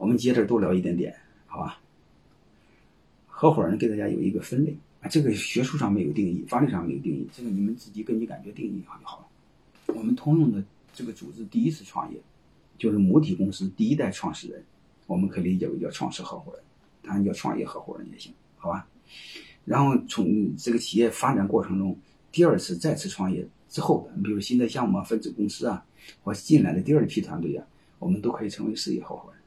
我们接着多聊一点点，好吧？合伙人给大家有一个分类啊，这个学术上没有定义，法律上没有定义，这个你们自己根据感觉定义好就好了。我们通用的这个组织第一次创业，就是母体公司第一代创始人，我们可以理解为叫创始合伙人，当然叫创业合伙人也行，好吧？然后从这个企业发展过程中，第二次再次创业之后的，比如新的项目啊、分子公司啊，或进来的第二批团队啊，我们都可以成为事业合伙人，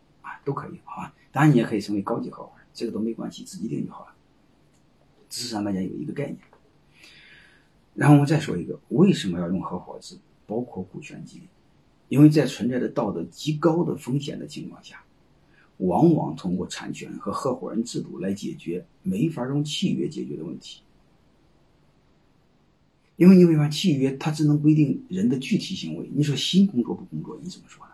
都可以，好吧？当然你也可以成为高级合伙人。这个都没关系，自己定就好了。只是让大家有一个概念。然后我们再说一个，为什么要用合伙制，包括股权激励？因为在存在着道德极高的风险的情况下，往往通过产权和合伙人制度来解决没法用契约解决的问题。因为你会发现，契约它只能规定人的具体行为。你说新工作不工作，你怎么说呢？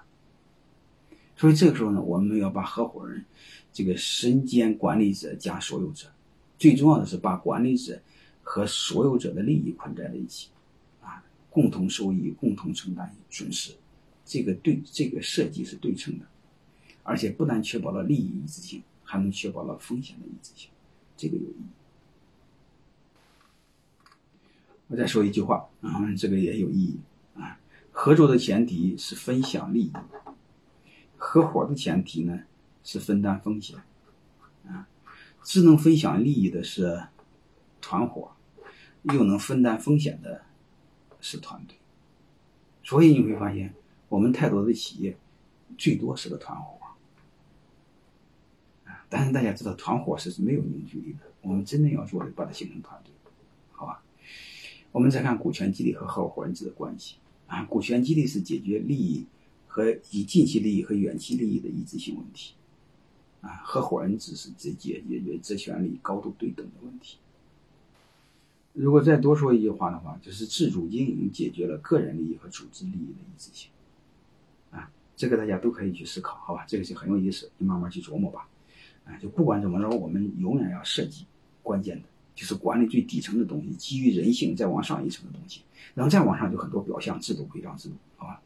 所以这个时候呢，我们要把合伙人。这个身兼管理者加所有者，最重要的是把管理者和所有者的利益捆在了一起，啊，共同受益，共同承担损失，这个对这个设计是对称的，而且不但确保了利益一致性，还能确保了风险的一致性，这个有意义。我再说一句话，啊，这个也有意义啊，合作的前提是分享利益，合伙的前提呢？是分担风险，啊，只能分享利益的是团伙，又能分担风险的是团队。所以你会发现，我们太多的企业最多是个团伙，啊，但是大家知道，团伙是没有凝聚力的。我们真正要做的，把它形成团队，好吧？我们再看股权激励和合伙人制的关系，啊，股权激励是解决利益和以近期利益和远期利益的一致性问题。啊，合伙人只是直接解决职权利高度对等的问题。如果再多说一句话的话，就是自主经营解决了个人利益和组织利益的一致性。啊，这个大家都可以去思考，好吧？这个是很有意思，你慢慢去琢磨吧。啊，就不管怎么着，我们永远要设计关键的，就是管理最底层的东西，基于人性再往上一层的东西，然后再往上就很多表象制度、规章制度，好吧？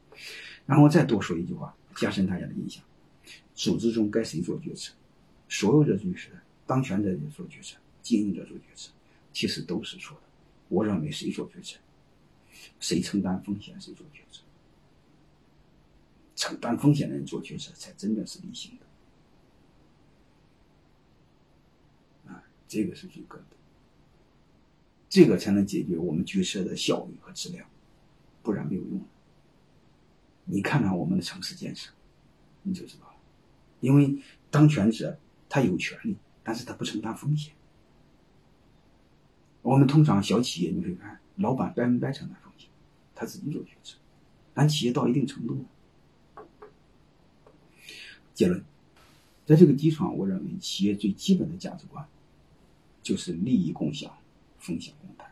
然后再多说一句话，加深大家的印象。组织中该谁做决策？所有者做决策，当权者做决策，经营者做决策，其实都是错的。我认为谁做决策，谁承担风险，谁做决策。承担风险的人做决策，才真的是理性的。啊，这个是最根本，这个才能解决我们决策的效率和质量，不然没有用。你看看我们的城市建设，你就知道了。因为当权者他有权利，但是他不承担风险。我们通常小企业你会看，老板百分百承担风险，他自己做决策。但企业到一定程度，结论，在这个基础上，我认为企业最基本的价值观就是利益共享、风险共担。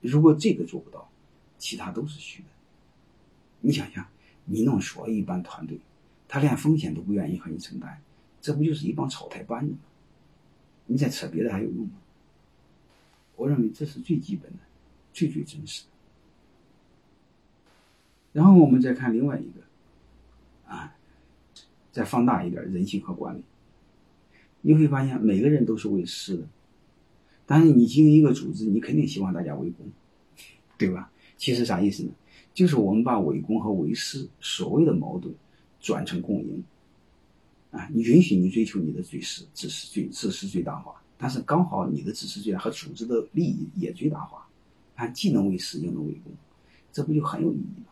如果这个做不到，其他都是虚的。你想想，你弄所一般团队。他连风险都不愿意和你承担，这不就是一帮草台班子吗？你再扯别的还有用吗？我认为这是最基本的，最最真实的。然后我们再看另外一个，啊，再放大一点人性和管理，你会发现每个人都是为师的，但是你经营一个组织，你肯定希望大家围攻，对吧？其实啥意思呢？就是我们把围攻和为师所谓的矛盾。转成共赢，啊，你允许你追求你的最私，自私最自私最大化，但是刚好你的自私最大和组织的利益也最大化，啊，既能为私又能为公，这不就很有意义吗？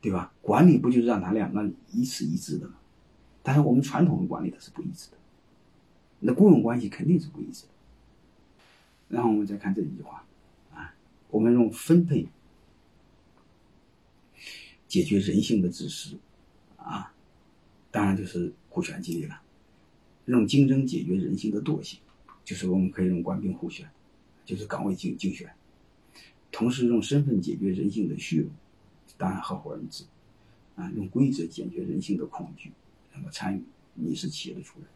对吧？管理不就是让他两个一致一致的吗？但是我们传统的管理它是不一致的，那雇佣关系肯定是不一致的。然后我们再看这一句话，啊，我们用分配。解决人性的自私，啊，当然就是股权激励了；用竞争解决人性的惰性，就是我们可以用官兵互选，就是岗位竞竞选；同时用身份解决人性的虚荣，当然合伙人制；啊，用规则解决人性的恐惧，那么参与，你是企业的主人。